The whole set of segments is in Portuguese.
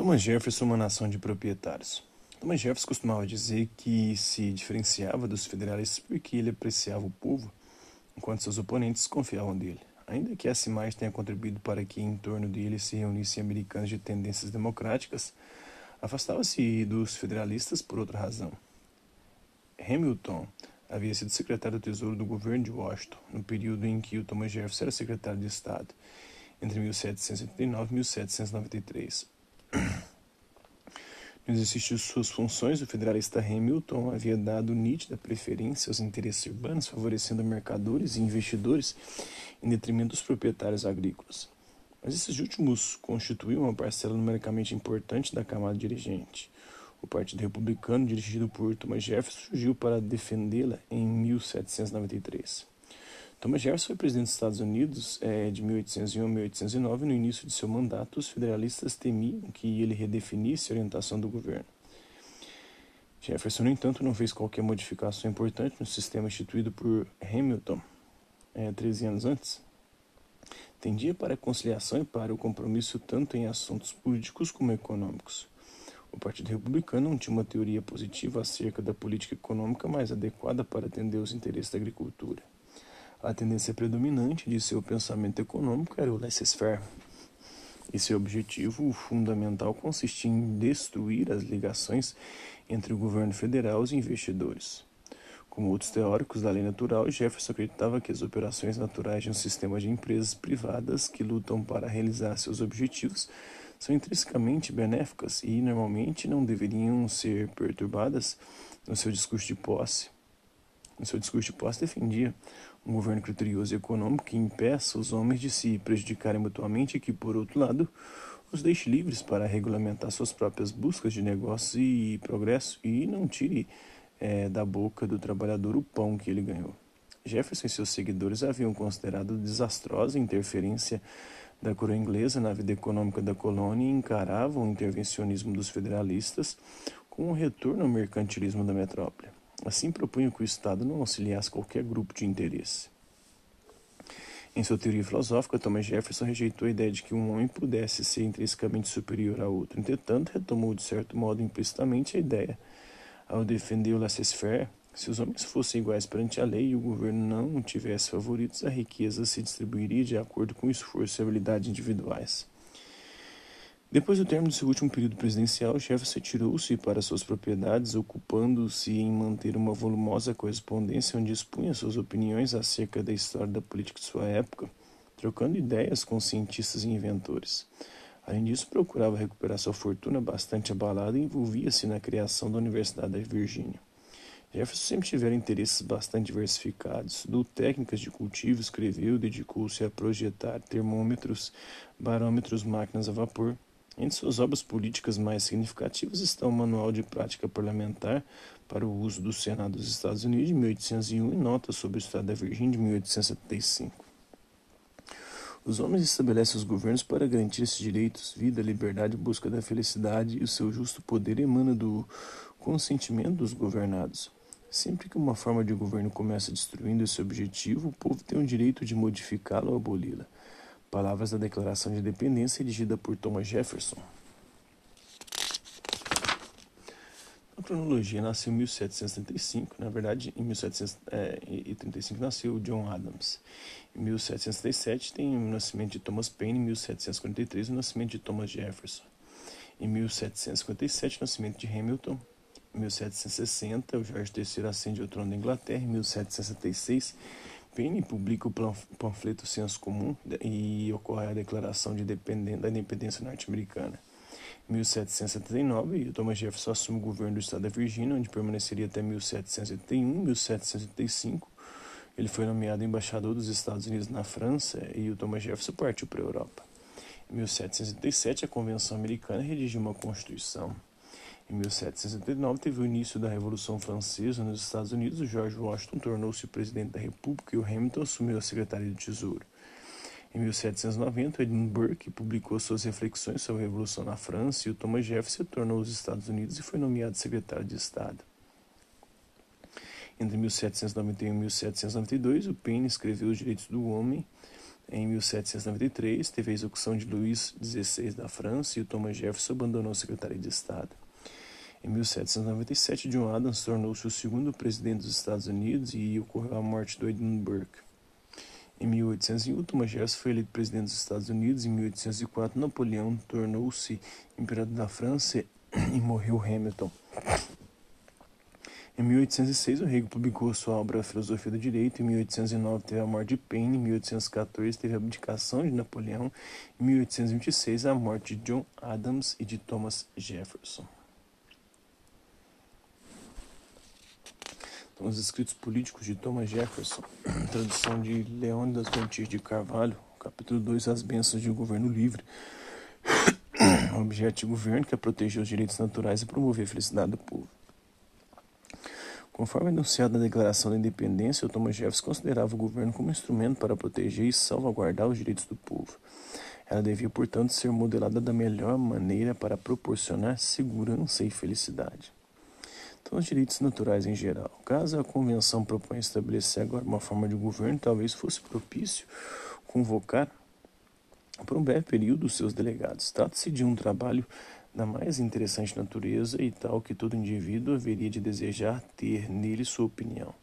Thomas Jefferson, uma nação de proprietários. Thomas Jefferson costumava dizer que se diferenciava dos federalistas porque ele apreciava o povo, enquanto seus oponentes confiavam dele. Ainda que essa imagem tenha contribuído para que em torno dele se reunissem americanos de tendências democráticas, afastava-se dos federalistas por outra razão. Hamilton havia sido secretário do Tesouro do governo de Washington, no período em que o Thomas Jefferson era secretário de Estado, entre 1779 e 1793. No exercício de suas funções, o federalista Hamilton havia dado nítida preferência aos interesses urbanos, favorecendo mercadores e investidores em detrimento dos proprietários agrícolas. Mas esses últimos constituíam uma parcela numericamente importante da camada dirigente. O Partido Republicano, dirigido por Thomas Jefferson, surgiu para defendê-la em 1793. Thomas Jefferson foi presidente dos Estados Unidos é, de 1801 a 1809. No início de seu mandato, os federalistas temiam que ele redefinisse a orientação do governo. Jefferson, no entanto, não fez qualquer modificação importante no sistema instituído por Hamilton é, 13 anos antes. Tendia para a conciliação e para o compromisso tanto em assuntos políticos como econômicos. O Partido Republicano não tinha uma teoria positiva acerca da política econômica mais adequada para atender os interesses da agricultura. A tendência predominante de seu pensamento econômico era o laissez-faire, e seu objetivo fundamental consistia em destruir as ligações entre o governo federal e os investidores. Como outros teóricos da lei natural, Jefferson acreditava que as operações naturais de um sistema de empresas privadas que lutam para realizar seus objetivos são intrinsecamente benéficas e normalmente não deveriam ser perturbadas no seu discurso de posse. No seu discurso de posse defendia um governo criterioso e econômico que impeça os homens de se prejudicarem mutuamente e que, por outro lado, os deixe livres para regulamentar suas próprias buscas de negócio e progresso e não tire é, da boca do trabalhador o pão que ele ganhou. Jefferson e seus seguidores haviam considerado desastrosa a interferência da coroa inglesa na vida econômica da colônia e encaravam o intervencionismo dos federalistas com um retorno ao mercantilismo da metrópole. Assim propunha que o Estado não auxiliasse qualquer grupo de interesse. Em sua teoria filosófica, Thomas Jefferson rejeitou a ideia de que um homem pudesse ser intrinsecamente superior a outro. Entretanto, retomou de certo modo implicitamente a ideia. Ao defender o laissez-faire, se os homens fossem iguais perante a lei e o governo não tivesse favoritos, a riqueza se distribuiria de acordo com o esforço e habilidade individuais. Depois do término do seu último período presidencial, Jefferson retirou-se para suas propriedades, ocupando-se em manter uma volumosa correspondência onde expunha suas opiniões acerca da história da política de sua época, trocando ideias com cientistas e inventores. Além disso, procurava recuperar sua fortuna bastante abalada e envolvia-se na criação da Universidade da Virgínia. Jefferson sempre tivera interesses bastante diversificados. Estudou técnicas de cultivo, escreveu, dedicou-se a projetar termômetros, barômetros, máquinas a vapor, entre suas obras políticas mais significativas estão o Manual de Prática Parlamentar para o Uso do Senado dos Estados Unidos, de 1801, e Notas sobre o Estado da Virgínia, de 1875. Os homens estabelecem os governos para garantir esses direitos, vida, liberdade, busca da felicidade, e o seu justo poder emana do consentimento dos governados. Sempre que uma forma de governo começa destruindo esse objetivo, o povo tem o direito de modificá-la ou aboli-la. Palavras da Declaração de Independência redigida por Thomas Jefferson. A cronologia nasceu em 1735, na verdade em 1735 nasceu John Adams. Em 1737 tem o nascimento de Thomas Paine, em 1743 o nascimento de Thomas Jefferson. Em 1757 o nascimento de Hamilton. Em 1760 o Jorge III ascende ao trono da Inglaterra. Em 1766 Paine publica o panfleto Senso Comum e ocorre a Declaração de da Independência Norte-Americana. Em 1779, Thomas Jefferson assume o governo do estado da Virgínia, onde permaneceria até 1781. 1775, ele foi nomeado embaixador dos Estados Unidos na França e o Thomas Jefferson partiu para a Europa. Em 1777, a Convenção Americana redigiu uma Constituição. Em 1779 teve o início da Revolução Francesa nos Estados Unidos. George Washington tornou-se presidente da República e o Hamilton assumiu a Secretaria do Tesouro. Em 1790, Edmund Burke publicou suas reflexões sobre a Revolução na França e o Thomas Jefferson tornou os Estados Unidos e foi nomeado secretário de Estado. Entre 1791 e 1792, o Paine escreveu Os Direitos do Homem Em 1793, teve a execução de Luís XVI da França e o Thomas Jefferson abandonou a Secretaria de Estado. Em 1797, John Adams tornou-se o segundo presidente dos Estados Unidos e ocorreu a morte do Edmund Burke. Em 1801, Thomas Jefferson foi eleito presidente dos Estados Unidos. Em 1804, Napoleão tornou-se imperador da França e morreu Hamilton. Em 1806, o rei publicou sua obra Filosofia do Direito. Em 1809, teve a morte de Paine. Em 1814, teve a abdicação de Napoleão. Em 1826, a morte de John Adams e de Thomas Jefferson. Os escritos políticos de Thomas Jefferson, tradução de Leônidas Gontijo de Carvalho, capítulo 2, As Bênçãos de um Governo Livre. o objeto de governo que é proteger os direitos naturais e promover a felicidade do povo. Conforme anunciado na Declaração da Independência, Thomas Jefferson considerava o governo como instrumento para proteger e salvaguardar os direitos do povo. Ela devia, portanto, ser modelada da melhor maneira para proporcionar segurança e felicidade. Então, os direitos naturais em geral. Caso a Convenção proponha estabelecer agora uma forma de governo, talvez fosse propício convocar por um breve período os seus delegados. Trata-se de um trabalho da mais interessante natureza e tal que todo indivíduo haveria de desejar ter nele sua opinião.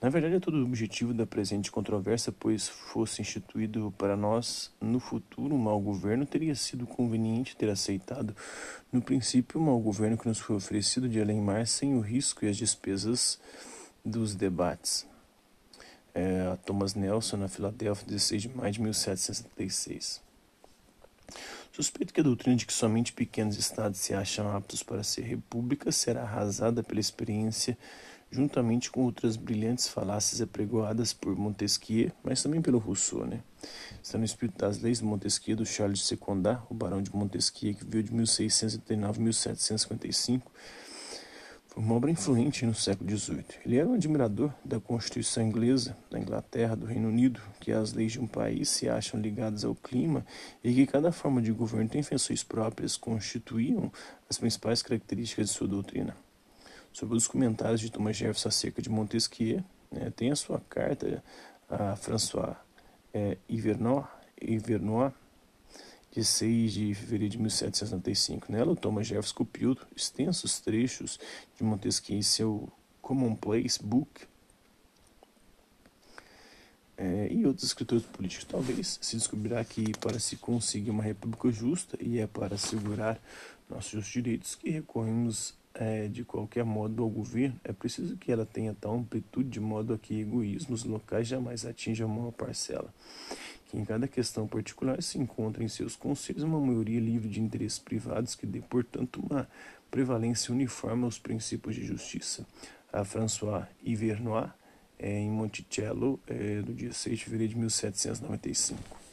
Na verdade, é todo o objetivo da presente controvérsia, pois fosse instituído para nós no futuro um mau governo, teria sido conveniente ter aceitado no princípio o mau governo que nos foi oferecido de além-mar sem o risco e as despesas dos debates. É, Thomas Nelson, na Filadélfia, 16 de maio de 1776. Suspeito que a doutrina de que somente pequenos estados se acham aptos para ser república será arrasada pela experiência, juntamente com outras brilhantes falácias apregoadas por Montesquieu, mas também pelo Rousseau. Né? Está no espírito das leis de Montesquieu, do Charles de Secondar, o barão de Montesquieu, que viu de 1639 a 1755, uma obra influente no século XVIII. Ele era um admirador da Constituição inglesa, da Inglaterra, do Reino Unido, que as leis de um país se acham ligadas ao clima e que cada forma de governo tem funções próprias, constituíam as principais características de sua doutrina. Sobre os comentários de Thomas Jefferson acerca de Montesquieu, né, tem a sua carta a François é, Ivernois, Ivernois de 6 de fevereiro de 1765. Nela, o Thomas Jefferson copiou extensos trechos de Montesquieu em seu Commonplace Book é, e outros escritores políticos. Talvez se descobrirá que para se conseguir uma república justa e é para assegurar nossos direitos que recorremos é, de qualquer modo ao governo, é preciso que ela tenha tal amplitude de modo a que egoísmos locais jamais atinjam a maior parcela que em cada questão particular se encontra em seus conselhos uma maioria livre de interesses privados que dê, portanto, uma prevalência uniforme aos princípios de justiça. A François Ivernois, é, em Monticello, é, do dia 6 de fevereiro de 1795.